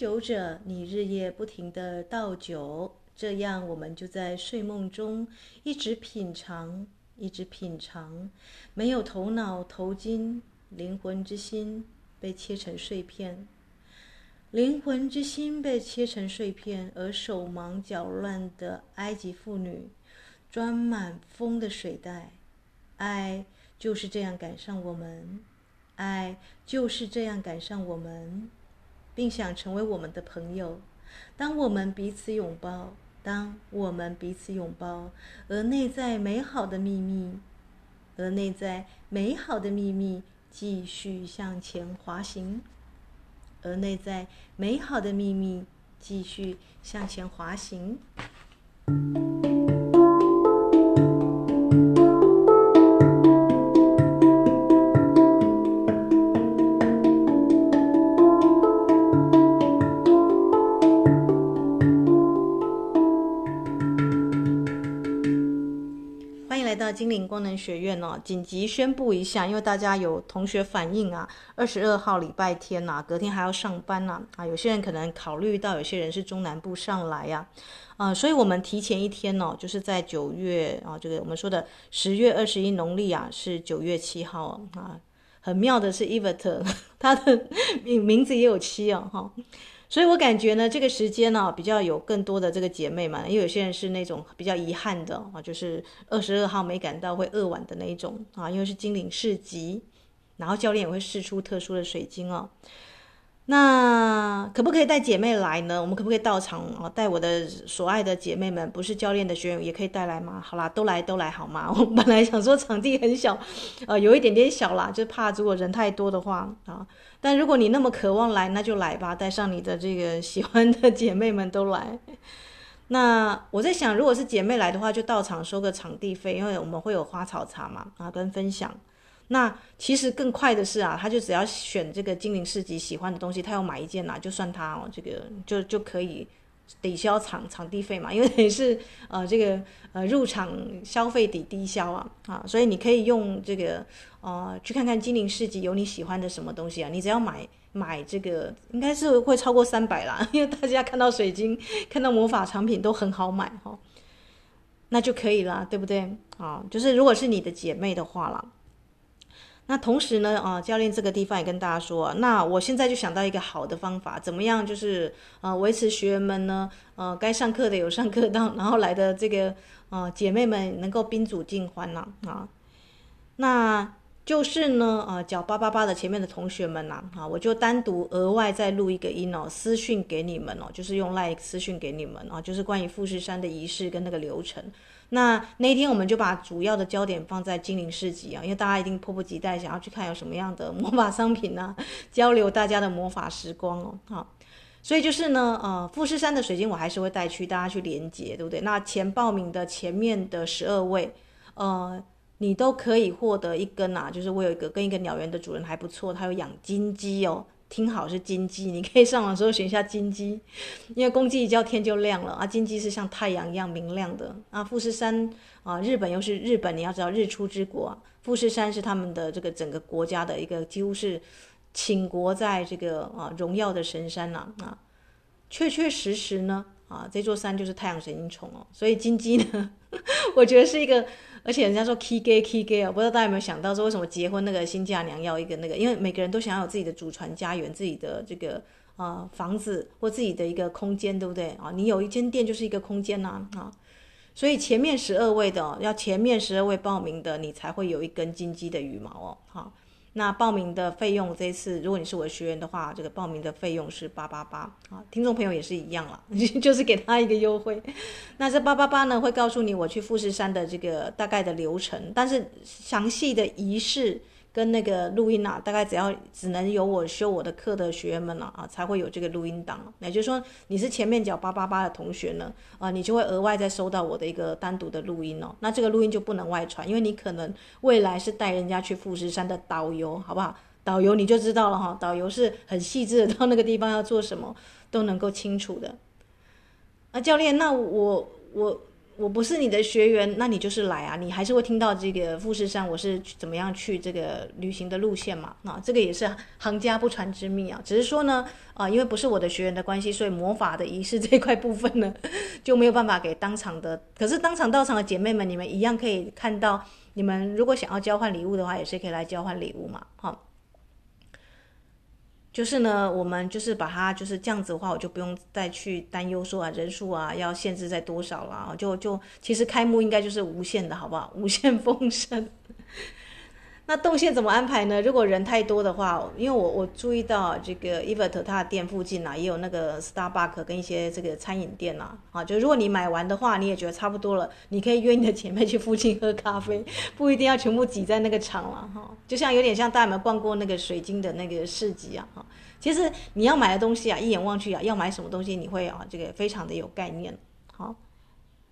酒者，你日夜不停地倒酒，这样我们就在睡梦中一直品尝，一直品尝，没有头脑头筋，灵魂之心被切成碎片，灵魂之心被切成碎片，而手忙脚乱的埃及妇女装满风的水袋，爱就是这样赶上我们。爱就是这样赶上我们，并想成为我们的朋友。当我们彼此拥抱，当我们彼此拥抱，而内在美好的秘密，而内在美好的秘密继续向前滑行，而内在美好的秘密继续向前滑行。功能学院哦，紧急宣布一下，因为大家有同学反映啊，二十二号礼拜天呐、隔天还要上班呐啊，有些人可能考虑到有些人是中南部上来呀，啊，啊，所以我们提前一天哦，就是在九月啊，这个我们说的十月二十一农历啊，是九月七号啊，很妙的是 Evert 他 的名名字也有七哦，哈。所以我感觉呢，这个时间呢、比较有更多的这个姐妹嘛，因为有些人是那种比较遗憾的啊，就是二十二号没赶到会扼腕的那一种啊，因为是精灵市集，然后教练也会试出特殊的水晶哦。那可不可以带姐妹来呢？我们可不可以到场啊？带我的所爱的姐妹们，不是教练的学员也可以带来吗？好啦，都来都来好吗？我本来想说场地很小，呃，有一点点小啦，就怕如果人太多的话啊。但如果你那么渴望来，那就来吧，带上你的这个喜欢的姐妹们都来。那我在想，如果是姐妹来的话，就到场收个场地费，因为我们会有花草茶嘛，啊，跟分享。那其实更快的是啊，他就只要选这个精灵市集喜欢的东西，他要买一件呐、啊，就算他哦，这个就就可以抵消场场地费嘛，因为等于是呃这个呃入场消费抵低消啊啊，所以你可以用这个。哦、去看看精灵市集有你喜欢的什么东西啊？你只要买买这个，应该是会超过三百啦，因为大家看到水晶、看到魔法产品都很好买哈、哦，那就可以啦，对不对？啊、就是如果是你的姐妹的话啦，那同时呢，啊、教练这个地方也跟大家说，那我现在就想到一个好的方法，怎么样？就是呃，维持学员们呢，呃，该上课的有上课到，然后来的这个呃姐妹们能够宾主尽欢呐啊，那。就是呢，呃，缴八八八的前面的同学们呐，啊，我就单独额外再录一个音哦，私讯给你们哦，就是用 like 私讯给你们啊，就是关于富士山的仪式跟那个流程。那那天我们就把主要的焦点放在精灵市集啊，因为大家一定迫不及待想要去看有什么样的魔法商品啊，交流大家的魔法时光哦，好，所以就是呢，呃，富士山的水晶我还是会带去大家去连接，对不对？那前报名的前面的十二位，呃。你都可以获得一根啊，就是我有一个跟一个鸟园的主人还不错，他有养金鸡哦，听好是金鸡，你可以上网搜寻一下金鸡，因为公鸡一叫天就亮了啊，金鸡是像太阳一样明亮的啊。富士山啊，日本又是日本，你要知道日出之国，富士山是他们的这个整个国家的一个几乎是倾国在这个啊荣耀的神山呐啊，啊，确确实实呢啊，这座山就是太阳神鹰虫哦，所以金鸡呢，我觉得是一个。而且人家说 key gay key gay 啊，不知道大家有没有想到说，为什么结婚那个新嫁娘要一个那个？因为每个人都想要有自己的祖传家园，自己的这个啊、房子或自己的一个空间，对不对啊？你有一间店就是一个空间呐啊，啊，所以前面十二位的要前面十二位报名的，你才会有一根金鸡的羽毛哦，好。那报名的费用，这一次如果你是我的学员的话，这个报名的费用是八八八啊。听众朋友也是一样了，就是给他一个优惠。那这八八八呢，会告诉你我去富士山的这个大概的流程，但是详细的仪式。跟那个录音啊，大概只要只能有我修我的课的学员们了啊，才会有这个录音档。也就是说，你是前面缴八八八的同学呢，啊，你就会额外再收到我的一个单独的录音哦。那这个录音就不能外传，因为你可能未来是带人家去富士山的导游，好不好？导游你就知道了哈，导游是很细致的，到那个地方要做什么都能够清楚的。啊，教练，那我我。我不是你的学员，那你就是来啊，你还是会听到这个富士山我是怎么样去这个旅行的路线嘛。啊，这个也是行家不传之秘啊。只是说呢，啊，因为不是我的学员的关系，所以魔法的仪式这块部分呢，就没有办法给当场的。可是当场到场的姐妹们，你们一样可以看到，你们如果想要交换礼物的话，也是可以来交换礼物嘛。好。就是呢，我们就是把它就是这样子的话，我就不用再去担忧说啊人数啊要限制在多少了，就就其实开幕应该就是无限的，好不好？无限 丰盛。那动线怎么安排呢？如果人太多的话，因为我我注意到这个 Evert 它店附近啊，也有那个 Starbucks 跟一些这个餐饮店呐，啊，就如果你买完的话，你也觉得差不多了，你可以约你的姐妹去附近喝咖啡，不一定要全部挤在那个场了哈。就像有点像大家有没有逛过那个水晶的那个市集啊？哈，其实你要买的东西啊，一眼望去啊，要买什么东西，你会啊这个非常的有概念，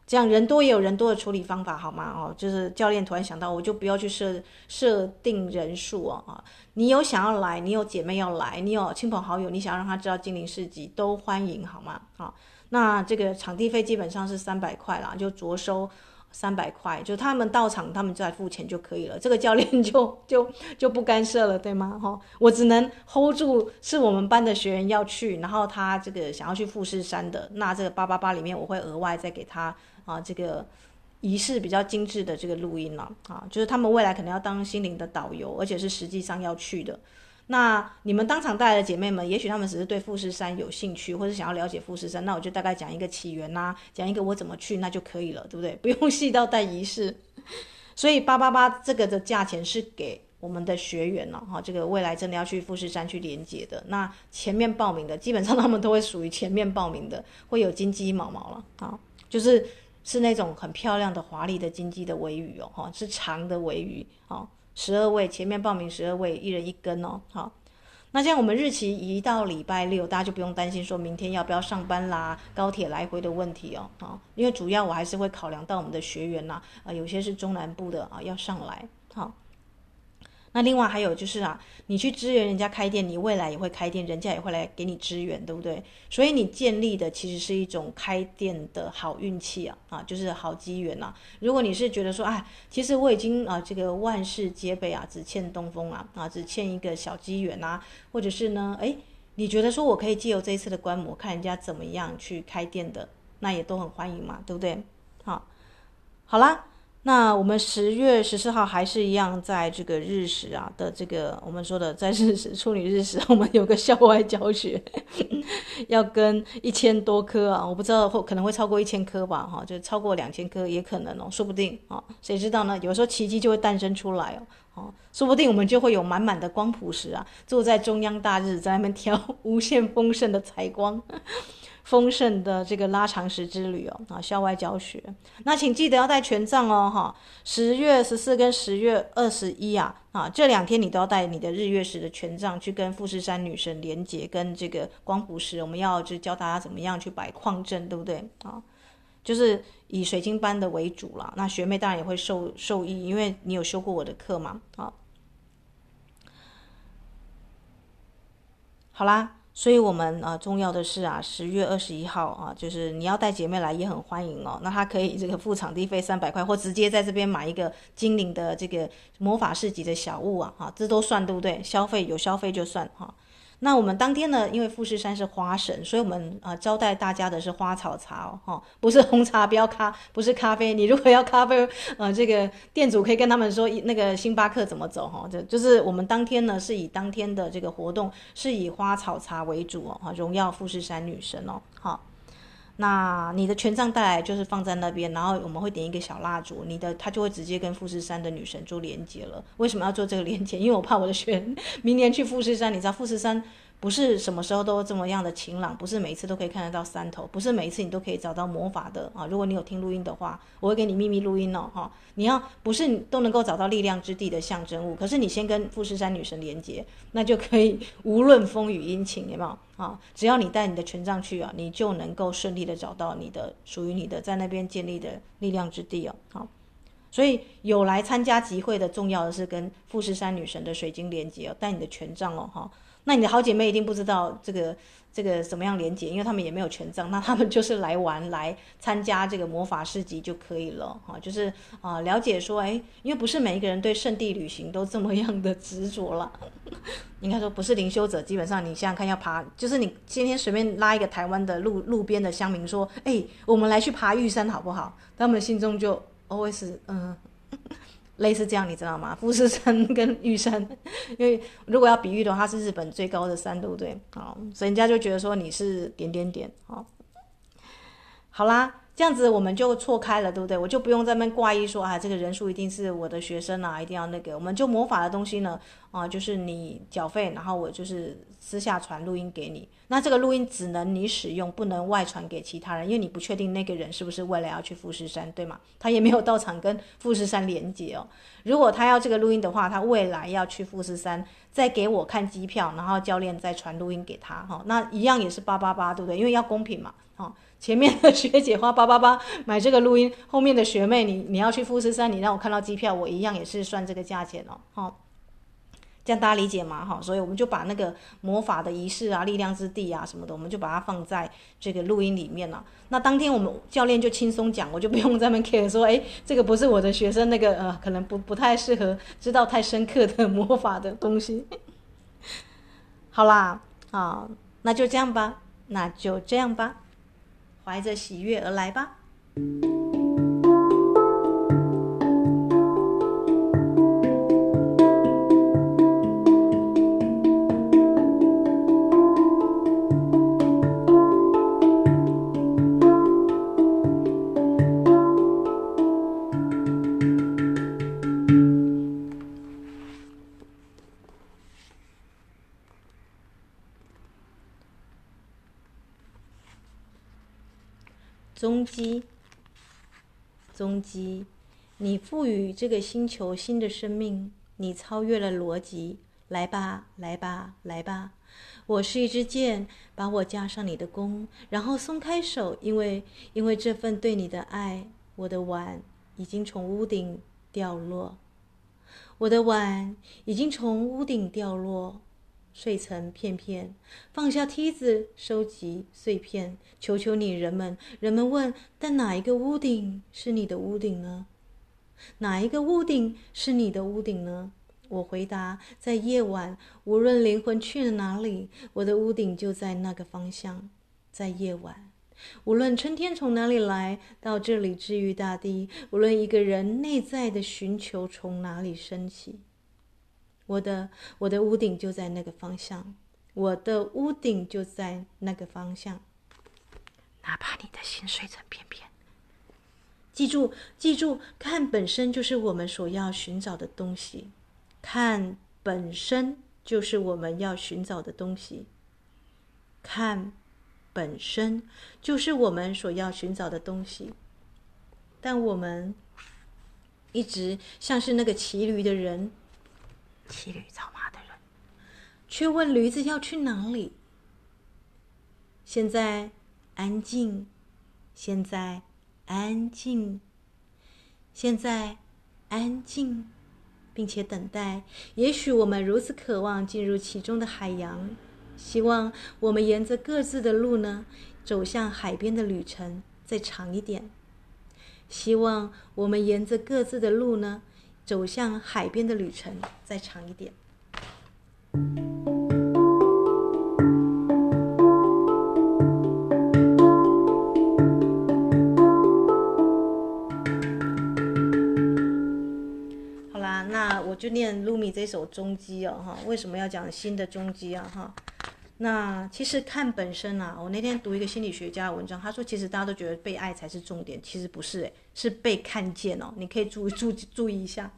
这样人多也有人多的处理方法，好吗？哦，就是教练突然想到，我就不要去设设定人数哦。啊，你有想要来，你有姐妹要来，你有亲朋好友，你想要让他知道精灵市集，都欢迎，好吗？好，那这个场地费基本上是三百块啦，就着收三百块，就他们到场，他们再付钱就可以了。这个教练就 就就不干涉了，对吗？哈，我只能 hold 住是我们班的学员要去，然后他这个想要去富士山的，那这个八八八里面我会额外再给他。啊，这个仪式比较精致的这个录音了啊，就是他们未来可能要当心灵的导游，而且是实际上要去的。那你们当场带来的姐妹们，也许他们只是对富士山有兴趣，或者想要了解富士山，那我就大概讲一个起源呐、讲一个我怎么去，那就可以了，对不对？不用细到带仪式。所以八八八这个的价钱是给我们的学员了哈，这个未来真的要去富士山去连接的，那前面报名的基本上他们都会属于前面报名的，会有金鸡毛毛了啊，就是。是那种很漂亮的、华丽的金鸡的尾羽哦，哈，是长的尾羽哦，十二位前面报名十二位，一人一根哦，好，那这样我们日期移到礼拜六，大家就不用担心说明天要不要上班啦、高铁来回的问题哦，啊，因为主要我还是会考量到我们的学员呐，啊，有些是中南部的啊，要上来，好。那另外还有就是啊，你去支援人家开店，你未来也会开店，人家也会来给你支援，对不对？所以你建立的其实是一种开店的好运气啊，啊，就是好机缘呐。如果你是觉得说，哎，其实我已经啊，这个万事皆备啊，只欠东风啊，啊，只欠一个小机缘呐，或者是呢，哎，你觉得说我可以借由这一次的观摩，看人家怎么样去开店的，那也都很欢迎嘛，对不对？好，好啦。那我们十月十四号还是一样，在这个日食啊的这个我们说的在日食处女日食，我们有个校外教学，要跟一千多颗啊，我不知道会可能会超过一千颗吧，哈，就超过两千颗也可能哦，说不定啊，谁知道呢？有时候奇迹就会诞生出来哦，哦，说不定我们就会有满满的光谱石啊，坐在中央大日，在那边 挑无限丰盛的采光。丰盛的这个拉长石之旅哦，啊，校外教学，那请记得要带权杖哦，哈，十月十四跟十月二十一啊，啊，这两天你都要带你的日月石的权杖去跟富士山女神连接，跟这个光谱石，我们要就教大家怎么样去摆矿阵，对不对啊？就是以水晶班的为主啦，那学妹当然也会受受益，因为你有修过我的课嘛，啊，好啦。所以，我们啊，重要的是啊，十月二十一号啊，就是你要带姐妹来也很欢迎哦。那她可以这个付场地费三百块，或直接在这边买一个精灵的这个魔法市集的小物啊，哈，这都算对不对？消费有消费就算哈。那我们当天呢，因为富士山是花神，所以我们啊招待大家的是花草茶哦，哈，不是红茶，不要咖，不是咖啡。你如果要咖啡，呃，这个店主可以跟他们说，那个星巴克怎么走哈，就就是我们当天呢是以当天的这个活动是以花草茶为主哦，哈，荣耀富士山女神哦，好。那你的权杖带来就是放在那边，然后我们会点一个小蜡烛，你的它就会直接跟富士山的女神做连接了。为什么要做这个连接？因为我怕我的学 明年去富士山，你知道富士山。不是什么时候都这么样的晴朗，不是每一次都可以看得到山头，不是每一次你都可以找到魔法的啊！如果你有听录音的话，我会给你秘密录音哦，哈！你要不是都能够找到力量之地的象征物，可是你先跟富士山女神连接，那就可以无论风雨阴晴，有没有啊？只要你带你的权杖去啊，你就能够顺利的找到你的属于你的在那边建立的力量之地哦，好！所以有来参加集会的重要的是跟富士山女神的水晶连接哦，带你的权杖哦，哈！那你的好姐妹一定不知道这个。这个怎么样连接？因为他们也没有权杖，那他们就是来玩、来参加这个魔法市集就可以了哈。就是啊，了解说，哎，因为不是每一个人对圣地旅行都这么样的执着了。应该说不是灵修者，基本上你想想看，要爬，就是你今天随便拉一个台湾的路路边的乡民说，哎，我们来去爬玉山好不好？他们心中就 always 嗯。类似这样，你知道吗？富士山跟玉山，因为如果要比喻的话，它是日本最高的山，对不对？好，所以人家就觉得说你是点点点，好，好啦。这样子我们就错开了，对不对？我就不用在那边挂一说啊，这个人数一定是我的学生啊，一定要那个。我们就魔法的东西呢，啊，就是你缴费，然后我就是私下传录音给你。那这个录音只能你使用，不能外传给其他人，因为你不确定那个人是不是为了要去富士山，对吗？他也没有到场跟富士山连接哦。如果他要这个录音的话，他未来要去富士山，再给我看机票，然后教练再传录音给他，哈，那一样也是八八八，对不对？因为要公平嘛，哈。前面的学姐花八八八 买这个录音，后面的学妹你你要去富士山，你让我看到机票，我一样也是算这个价钱哦，好，这样大家理解吗？哈，所以我们就把那个魔法的仪式啊、力量之地啊什么的，我们就把它放在这个录音里面了。那当天我们教练就轻松讲，我就不用在那 care 说，哎，这个不是我的学生，那个呃，可能不不太适合知道太深刻的魔法的东西。好啦，啊，那就这样吧，那就这样吧。怀着喜悦而来吧。予这个星球新的生命，你超越了逻辑，来吧，来吧，来吧！我是一支箭，把我加上你的弓，然后松开手，因为因为这份对你的爱，我的碗已经从屋顶掉落，我的碗已经从屋顶掉落。碎成片片，放下梯子，收集碎片。求求你，人们，人们问：但哪一个屋顶是你的屋顶呢？哪一个屋顶是你的屋顶呢？我回答：在夜晚，无论灵魂去了哪里，我的屋顶就在那个方向。在夜晚，无论春天从哪里来到这里治愈大地，无论一个人内在的寻求从哪里升起。我的我的屋顶就在那个方向，我的屋顶就在那个方向。哪怕你的心碎成片片，记住记住，看本身就是我们所要寻找的东西，看本身就是我们要寻找的东西，看本身就是我们所要寻找的东西。但我们一直像是那个骑驴的人。骑驴找马的人，却问驴子要去哪里。现在安静，现在安静，现在安静，并且等待。也许我们如此渴望进入其中的海洋，希望我们沿着各自的路呢，走向海边的旅程再长一点。希望我们沿着各自的路呢。走向海边的旅程再长一点。就念露米这首中基哦，哈，为什么要讲新的中基啊，哈？那其实看本身啊，我那天读一个心理学家的文章，他说其实大家都觉得被爱才是重点，其实不是诶，是被看见哦。你可以注注注意一下，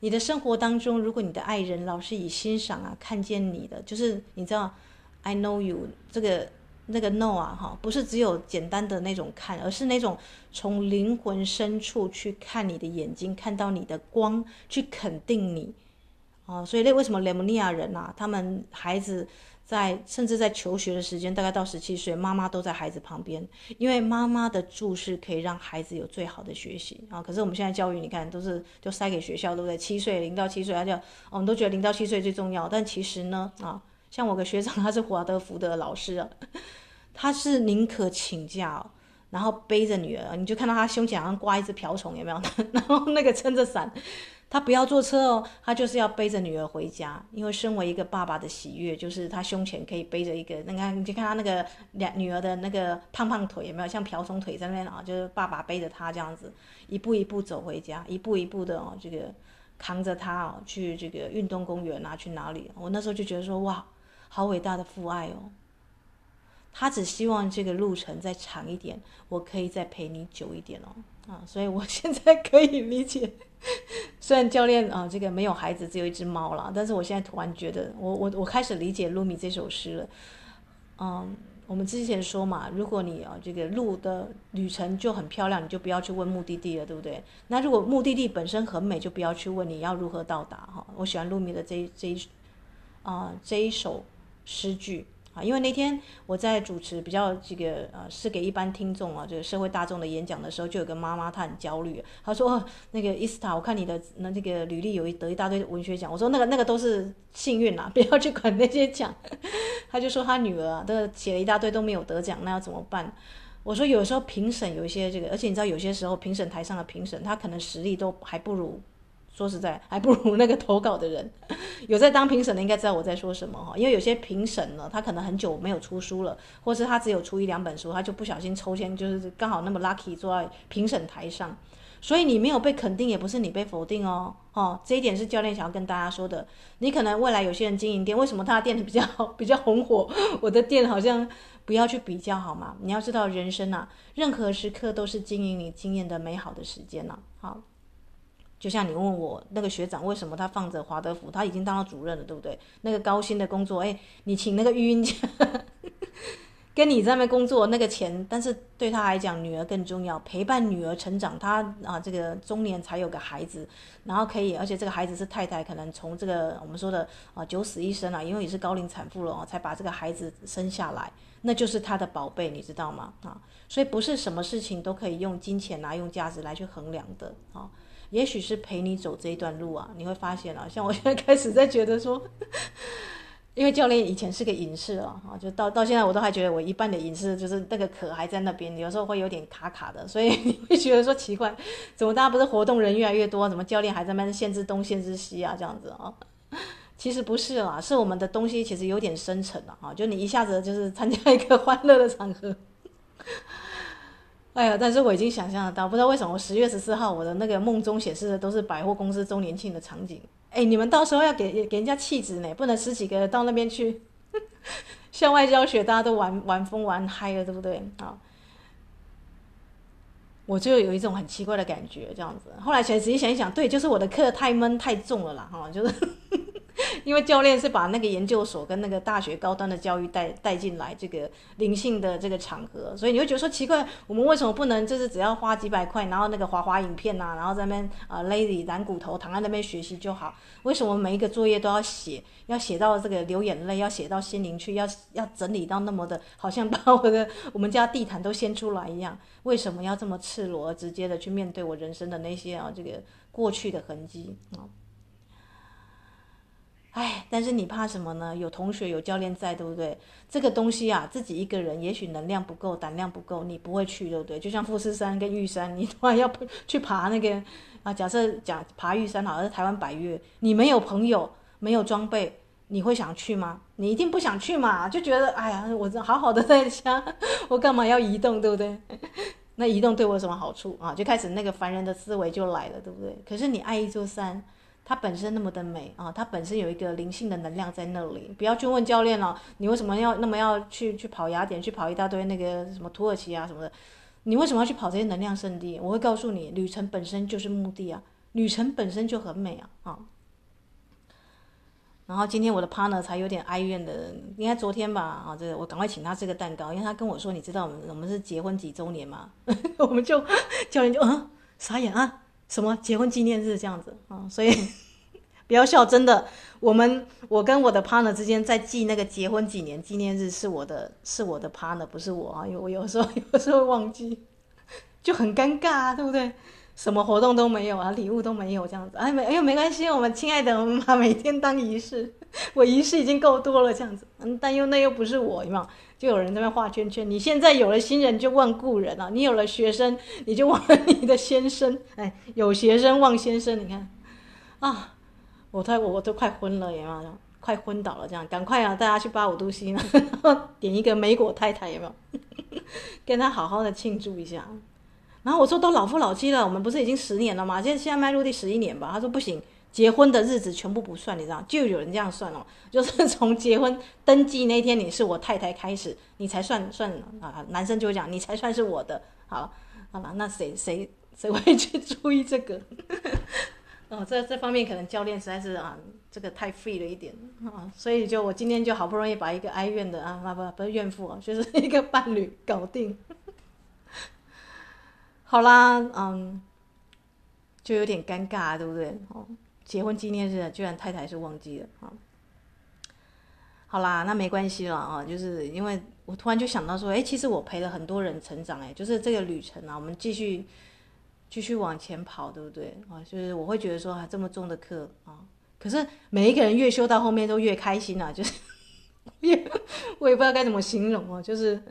你的生活当中，如果你的爱人老是以欣赏啊看见你的，就是你知道，I know you 这个那个 no 啊哈，不是只有简单的那种看，而是那种从灵魂深处去看你的眼睛，看到你的光，去肯定你，哦，所以那为什么雷姆尼亚人啊，他们孩子。在甚至在求学的时间，大概到十七岁，妈妈都在孩子旁边，因为妈妈的注视可以让孩子有最好的学习啊。可是我们现在教育，你看都是就塞给学校，对不对？七岁零到七岁，他就我们都觉得零到七岁最重要，但其实呢啊，像我个学长，他是华德福的老师啊，他是宁可请假，然后背着女儿，你就看到他胸前好像挂一只瓢虫，有没有？然后那个撑着伞。他不要坐车哦，他就是要背着女儿回家，因为身为一个爸爸的喜悦，就是他胸前可以背着一个，那看你就看他那个两女儿的那个胖胖腿，有没有像瓢虫腿在那边啊？就是爸爸背着他这样子，一步一步走回家，一步一步的哦，这个扛着他哦去这个运动公园啊，去哪里？我那时候就觉得说哇，好伟大的父爱哦。他只希望这个路程再长一点，我可以再陪你久一点哦啊，所以我现在可以理解。虽然教练啊，这个没有孩子，只有一只猫了，但是我现在突然觉得，我我我开始理解露米这首诗了。嗯，我们之前说嘛，如果你啊这个路的旅程就很漂亮，你就不要去问目的地了，对不对？那如果目的地本身很美，就不要去问你要如何到达哈。我喜欢露米的这这一啊这一首诗句啊。因为那天我在主持比较这个呃，是给一般听众啊，这个社会大众的演讲的时候，就有个妈妈她很焦虑，她说：“、那个伊斯塔，我看你的那这个履历有一得一大堆文学奖。”我说：“那个那个都是幸运啦，不要去管那些奖。”她就说她女儿啊，都写了一大堆都没有得奖，那要怎么办？我说有时候评审有一些这个，而且你知道有些时候评审台上的评审，他可能实力都还不如。说实在，还不如那个投稿的人。有在当评审的，应该知道我在说什么哈。因为有些评审呢，他可能很久没有出书了，或是他只有出一两本书，他就不小心抽签，就是刚好那么 lucky 坐在评审台上。所以你没有被肯定，也不是你被否定哦。哦，这一点是教练想要跟大家说的。你可能未来有些人经营店，为什么他的店比较比较红火？我的店好像不要去比较好吗？你要知道，人生啊，任何时刻都是经营你经验的美好的时间呢、好。就像你问我那个学长为什么他放着华德福，他已经当了主任了，对不对？那个高薪的工作，哎，你请那个育婴假，跟你在那边工作那个钱，但是对他来讲，女儿更重要，陪伴女儿成长，他啊这个中年才有个孩子，然后可以，而且这个孩子是太太可能从这个我们说的啊九死一生啊，因为也是高龄产妇了哦，才把这个孩子生下来，那就是他的宝贝，你知道吗？啊，所以不是什么事情都可以用金钱啊，用价值来去衡量的啊。也许是陪你走这一段路啊，你会发现啊，像我现在开始在觉得说，因为教练以前是个隐士啊，啊，就到到现在我都还觉得我一半的隐士就是那个壳还在那边，有时候会有点卡卡的，所以你会觉得说奇怪，怎么大家不是活动人越来越多，怎么教练还在那边限制东限制西啊这样子啊？其实不是啦，是我们的东西其实有点深沉了啊，就你一下子就是参加一个欢乐的场合。哎呀，但是我已经想象得到，不知道为什么十月十四号我的那个梦中显示的都是百货公司周年庆的场景。哎，你们到时候要给给人家气质呢，不能十几个到那边去 校外教学，大家都玩玩疯玩嗨了，对不对？啊，我就有一种很奇怪的感觉，这样子。后来仔细想一想，对，就是我的课太闷太重了啦，哈，就是。因为教练是把那个研究所跟那个大学高端的教育带带进来这个灵性的这个场合，所以你会觉得说奇怪，我们为什么不能就是只要花几百块，然后那个滑滑影片呐、啊，然后在那边啊 lazy 懒骨头躺在那边学习就好？为什么每一个作业都要写，要写到这个流眼泪，要写到心灵去，要要整理到那么的，好像把我的我们家地毯都掀出来一样？为什么要这么赤裸而直接的去面对我人生的那些啊这个过去的痕迹啊？哎，但是你怕什么呢？有同学有教练在，对不对？这个东西啊，自己一个人也许能量不够，胆量不够，你不会去，对不对？就像富士山跟玉山，你突然要去爬那个啊，假设讲爬玉山好，像是台湾百岳，你没有朋友，没有装备，你会想去吗？你一定不想去嘛，就觉得哎呀，我这好好的在家，我干嘛要移动，对不对？那移动对我有什么好处啊？就开始那个凡人的思维就来了，对不对？可是你爱一座山。它本身那么的美啊，它本身有一个灵性的能量在那里。不要去问教练了，你为什么要那么要去去跑雅典，去跑一大堆那个什么土耳其啊什么的？你为什么要去跑这些能量圣地？我会告诉你，旅程本身就是目的啊，旅程本身就很美啊啊。然后今天我的 partner 才有点哀怨的，应该昨天吧啊，这个我赶快请他吃个蛋糕，因为他跟我说，你知道我们我们是结婚几周年吗？我们就教练就嗯傻眼啊。什么结婚纪念日这样子啊？所以 不要笑，真的，我们我跟我的 partner 之间在记那个结婚几年纪念日，是我的是我的 partner，不是我啊，因为我有时候 有时候忘记，就很尴尬啊，对不对？什么活动都没有啊，礼物都没有这样子，哎没哎呦没关系，我们亲爱的，我们把每天当仪式，我仪式已经够多了这样子，嗯，但又那又不是我，有没有？就有人在那画圈圈。你现在有了新人就忘故人啊，你有了学生你就忘了你的先生，哎，有学生忘先生，你看，啊，我太我我都快昏了，有没有？快昏倒了这样，赶快啊，大家去八五度 C 呢，点一个梅果太太，有没有？跟他好好的庆祝一下。然后我说都老夫老妻了，我们不是已经十年了吗？现现在迈入第十一年吧。他说不行，结婚的日子全部不算，你知道？就有人这样算哦，就是从结婚登记那天你是我太太开始，你才算算啊。男生就讲你才算是我的。好，好吧，那谁谁谁会去注意这个？哦，这这方面可能教练实在是啊，这个太废了一点啊，所以就我今天就好不容易把一个哀怨的啊，不不是怨妇啊，就是一个伴侣搞定。好啦，嗯，就有点尴尬，对不对？哦，结婚纪念日居然太太是忘记了啊。好啦，那没关系了啊，就是因为我突然就想到说，哎，其实我陪了很多人成长，哎，就是这个旅程啊，我们继续继续往前跑，对不对？啊，就是我会觉得说，啊，这么重的课啊，可是每一个人越修到后面都越开心啊，就是 越我也不知道该怎么形容哦，就是。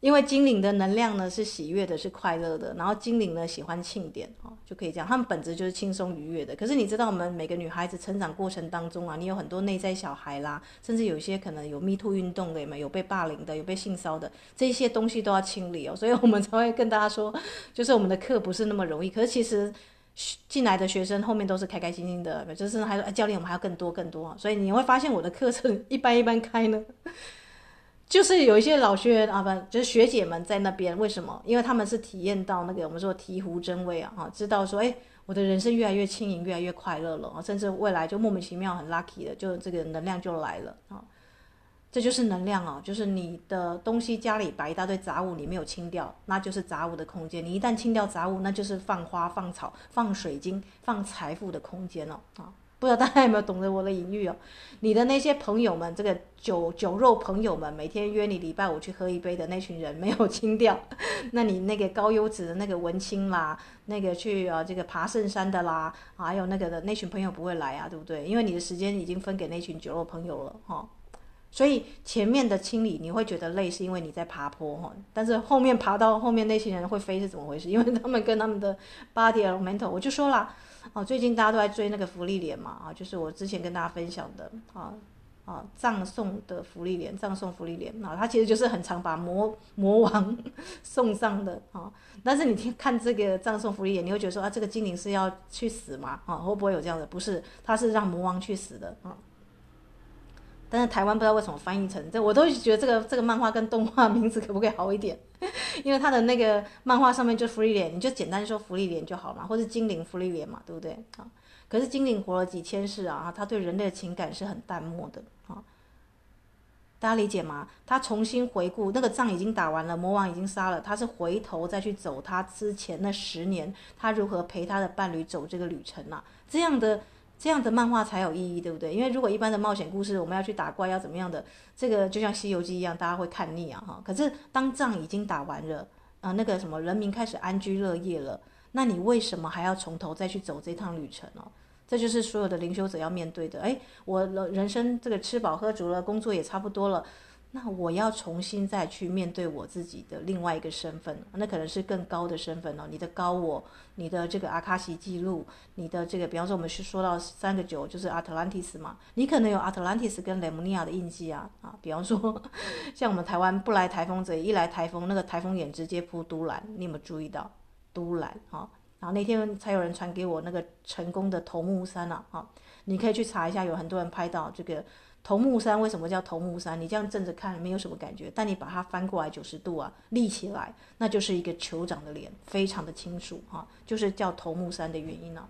因为精灵的能量呢是喜悦的，是快乐的，然后精灵呢喜欢庆典哦，就可以这样，他们本质就是轻松愉悦的。可是你知道，我们每个女孩子成长过程当中啊，你有很多内在小孩啦，甚至有些可能有 Me Too 运动的，有没有被霸凌的，有被性骚的，这些东西都要清理哦。所以我们才会跟大家说，就是我们的课不是那么容易。可是其实进来的学生后面都是开开心心的，就是还说，哎，教练，我们还要更多更多。所以你会发现我的课程一般一般开呢。就是有一些老学员啊，不，就是学姐们在那边，为什么？因为他们是体验到那个我们说醍醐真味啊，哈，知道说，哎，我的人生越来越轻盈，越来越快乐了啊，甚至未来就莫名其妙很 lucky 的，就这个能量就来了啊，这就是能量哦，就是你的东西家里摆一大堆杂物，你没有清掉，那就是杂物的空间。你一旦清掉杂物，那就是放花、放草、放水晶、放财富的空间了啊。不知道大家有没有懂得我的隐喻哦？你的那些朋友们，这个酒酒肉朋友们，每天约你礼拜五去喝一杯的那群人没有清掉，那你那个高优质的那个文青啦，那个去啊这个爬圣山的啦，还有那个的那群朋友不会来啊，对不对？因为你的时间已经分给那群酒肉朋友了哈。所以前面的清理你会觉得累，是因为你在爬坡哈。但是后面爬到后面那些人会飞是怎么回事？因为他们跟他们的 body elemental，我就说啦。哦，最近大家都在追那个福利脸嘛，啊，就是我之前跟大家分享的，啊啊，葬送的福利脸，葬送福利脸，啊，他其实就是很常把魔魔王 送上的啊。但是你听看这个葬送福利脸，你会觉得说啊，这个精灵是要去死吗？啊，会不会有这样的？不是，他是让魔王去死的啊。但是台湾不知道为什么翻译成这，我都觉得这个这个漫画跟动画名字可不可以好一点？因为它的那个漫画上面就福利脸，你就简单说福利脸就好嘛，或是精灵福利脸嘛，对不对？啊，可是精灵活了几千世啊，他对人类的情感是很淡漠的啊。大家理解吗？他重新回顾那个仗已经打完了，魔王已经杀了，他是回头再去走他之前那十年，他如何陪他的伴侣走这个旅程啊？这样的。这样的漫画才有意义，对不对？因为如果一般的冒险故事，我们要去打怪，要怎么样的，这个就像《西游记》一样，大家会看腻啊，哈。可是当仗已经打完了，啊，那个什么人民开始安居乐业了，那你为什么还要从头再去走这趟旅程呢？这就是所有的灵修者要面对的。诶，我人生这个吃饱喝足了，工作也差不多了。那我要重新再去面对我自己的另外一个身份，那可能是更高的身份哦。你的高我，你的这个阿卡西记录，你的这个，比方说我们是说到三个九，就是阿特兰蒂斯嘛，你可能有阿特兰蒂斯跟雷姆尼亚的印记啊啊。比方说，像我们台湾不来台风这，一来台风，那个台风眼直接扑都兰，你有没有注意到都兰啊？然后那天才有人传给我那个成功的头目山啊，啊，你可以去查一下，有很多人拍到这个。头目山为什么叫头目山？你这样正着看没有什么感觉，但你把它翻过来九十度啊，立起来，那就是一个酋长的脸，非常的清楚哈，就是叫头目山的原因呢、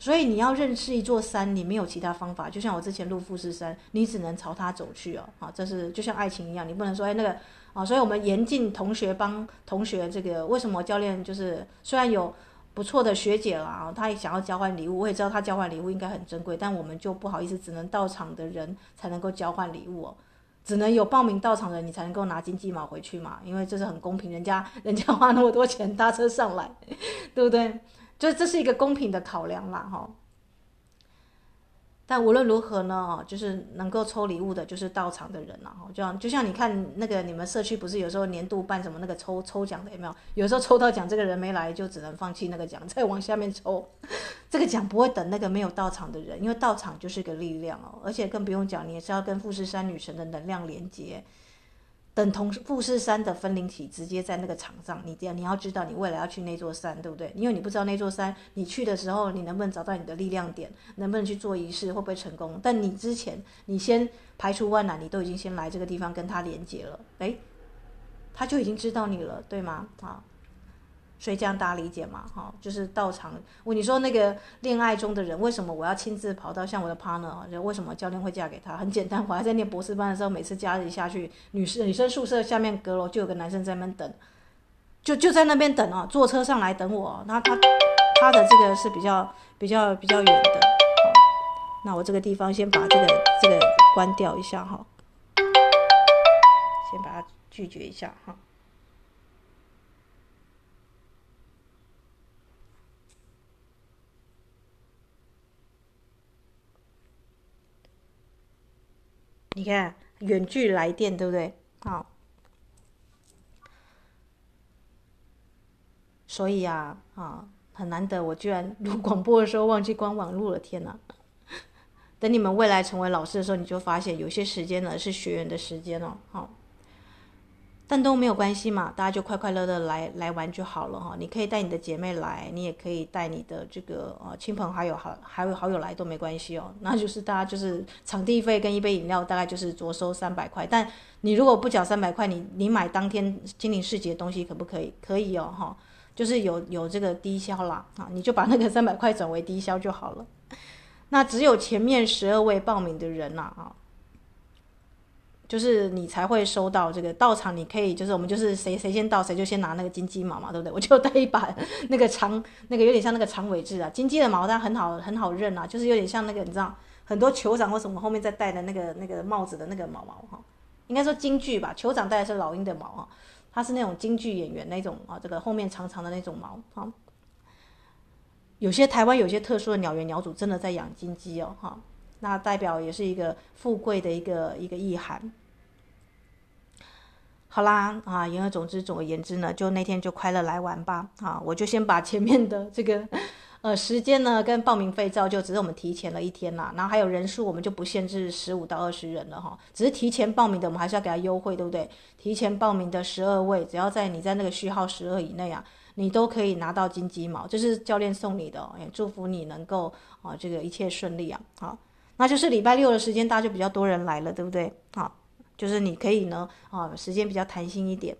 所以你要认识一座山，你没有其他方法，就像我之前录富士山，你只能朝它走去哦。啊，这是就像爱情一样，你不能说哎那个啊，所以我们严禁同学帮同学这个，为什么教练就是虽然有。不错的学姐啦，她也想要交换礼物，我也知道她交换礼物应该很珍贵，但我们就不好意思，只能到场的人才能够交换礼物哦。只能有报名到场的人，你才能够拿金鸡毛回去嘛，因为这是很公平，人家人家花那么多钱搭车上来，对不对？就这是一个公平的考量啦，哈。但无论如何呢，就是能够抽礼物的，就是到场的人了，哈。就像就像你看那个你们社区不是有时候年度办什么那个抽抽奖的有没有？有时候抽到奖，这个人没来，就只能放弃那个奖，再往下面抽。这个奖不会等那个没有到场的人，因为到场就是个力量哦，而且更不用讲，你也是要跟富士山女神的能量连接。等同富士山的分灵体直接在那个场上，你这样你要知道你未来要去那座山，对不对？因为你不知道那座山，你去的时候你能不能找到你的力量点，能不能去做仪式，会不会成功？但你之前你先排除万难，你都已经先来这个地方跟他连接了，诶，他就已经知道你了，对吗？啊。所以这样大家理解嘛？哈，就是到场。我你说那个恋爱中的人，为什么我要亲自跑到像我的 partner？就为什么教练会嫁给他？很简单，我还在念博士班的时候，每次假日下去，女生女生宿舍下面阁楼就有个男生在那边等，就就在那边等啊，坐车上来等我。那他他的这个是比较比较比较远的。好，那我这个地方先把这个这个关掉一下哈，先把它拒绝一下哈。你看，远距来电，对不对？好，所以啊，啊，很难得，我居然录广播的时候忘记关网络了，天哪！等你们未来成为老师的时候，你就发现有些时间呢是学员的时间哦，好。但都没有关系嘛，大家就快快乐乐来来玩就好了哈。你可以带你的姐妹来，你也可以带你的这个呃亲朋好友好还有好友来都没关系哦。那就是大家就是场地费跟一杯饮料大概就是着收三百块。但你如果不缴三百块，你你买当天精灵市集的东西可不可以？可以哦哈，就是有有这个低消啦啊，你就把那个三百块转为低消就好了。那只有前面十二位报名的人呐啊。就是你才会收到这个到场，你可以就是我们就是谁谁先到谁就先拿那个金鸡毛嘛，对不对？我就带一把那个长那个有点像那个长尾雉啊，金鸡的毛它很好很好认啊，就是有点像那个你知道很多酋长或什么后面再戴的那个那个帽子的那个毛毛哈，应该说京剧吧，酋长戴的是老鹰的毛哈，它是那种京剧演员那种啊，这个后面长长的那种毛哈。有些台湾有些特殊的鸟园鸟主真的在养金鸡哦哈，那代表也是一个富贵的一个一个意涵。好啦，啊，言而总之，总而言之呢，就那天就快乐来玩吧，啊，我就先把前面的这个，呃，时间呢跟报名费照就只是我们提前了一天啦，然后还有人数我们就不限制十五到二十人了哈，只是提前报名的我们还是要给他优惠，对不对？提前报名的十二位，只要在你在那个序号十二以内啊，你都可以拿到金鸡毛，这是教练送你的，也祝福你能够啊这个一切顺利啊，好，那就是礼拜六的时间大家就比较多人来了，对不对？好。就是你可以呢，啊，时间比较弹性一点。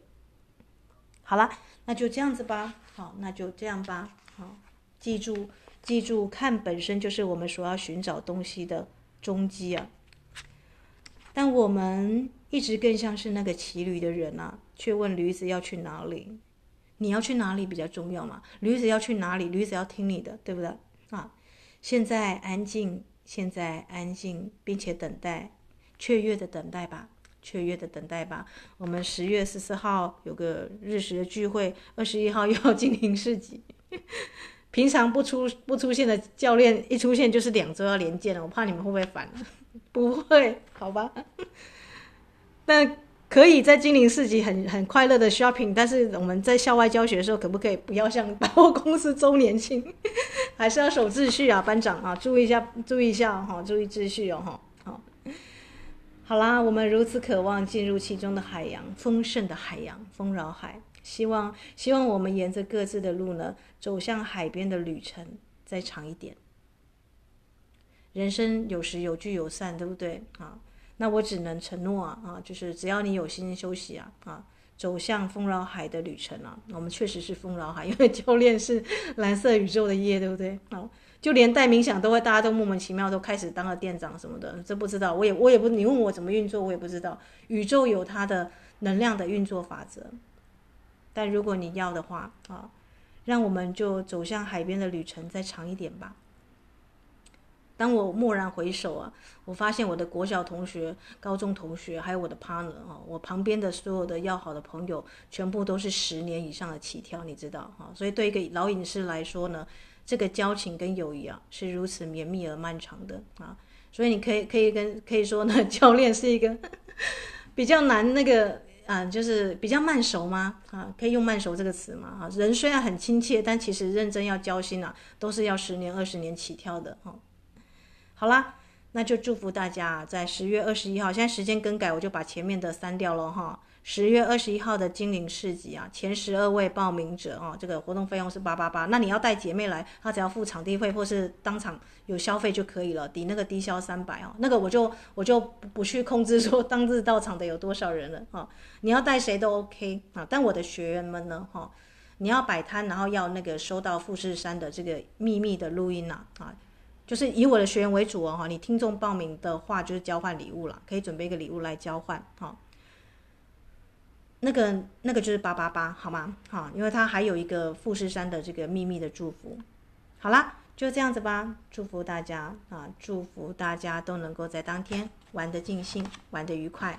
好了，那就这样子吧。好，那就这样吧。好，记住，记住，看本身就是我们所要寻找东西的踪迹啊。但我们一直更像是那个骑驴的人啊，却问驴子要去哪里？你要去哪里比较重要嘛？驴子要去哪里？驴子要听你的，对不对？啊，现在安静，现在安静，并且等待，雀跃的等待吧。雀跃的等待吧。我们十月十四号有个日食的聚会，二十一号又要进行市集。平常不出不出现的教练一出现就是两周要连见了，我怕你们会不会烦？不会，好吧。但可以在精灵市集很很快乐的 shopping，但是我们在校外教学的时候，可不可以不要像百货公司周年庆？还是要守秩序啊，班长啊，注意一下，注意一下哈，注意秩序哦哈。好啦，我们如此渴望进入其中的海洋，丰盛的海洋，丰饶海。希望，希望我们沿着各自的路呢，走向海边的旅程再长一点。人生有时有聚有散，对不对啊？那我只能承诺啊，啊，就是只要你有心休息啊，啊，走向丰饶海的旅程啊，我们确实是丰饶海，因为教练是蓝色宇宙的夜，对不对？啊。就连带冥想都会，大家都莫名其妙都开始当了店长什么的，这不知道，我也我也不，你问我怎么运作，我也不知道。宇宙有它的能量的运作法则，但如果你要的话啊，让我们就走向海边的旅程再长一点吧。当我蓦然回首啊，我发现我的国小同学、高中同学，还有我的 partner 啊，我旁边的所有的要好的朋友，全部都是十年以上的起跳，你知道哈。所以对一个老影视来说呢，这个交情跟友谊啊，是如此绵密而漫长的啊。所以你可以可以跟可以说呢，教练是一个比较难那个啊，就是比较慢熟吗？啊，可以用慢熟这个词吗？啊，人虽然很亲切，但其实认真要交心啊，都是要十年二十年起跳的哈。好啦，那就祝福大家在十月二十一号，现在时间更改，我就把前面的删掉了哈。十月二十一号的金陵市集啊，前十二位报名者啊，这个活动费用是八八八。那你要带姐妹来，她只要付场地费或是当场有消费就可以了，抵那个低消三百啊。那个我就我就不去控制说当日到场的有多少人了哈。你要带谁都 OK 啊，但我的学员们呢哈，你要摆摊，然后要那个收到富士山的这个秘密的录音呐啊。就是以我的学员为主哦，哈，你听众报名的话就是交换礼物了，可以准备一个礼物来交换，哈。那个那个就是八八八，好吗？好，因为它还有一个富士山的这个秘密的祝福。好啦，就这样子吧，祝福大家啊，祝福大家都能够在当天玩得尽兴，玩得愉快。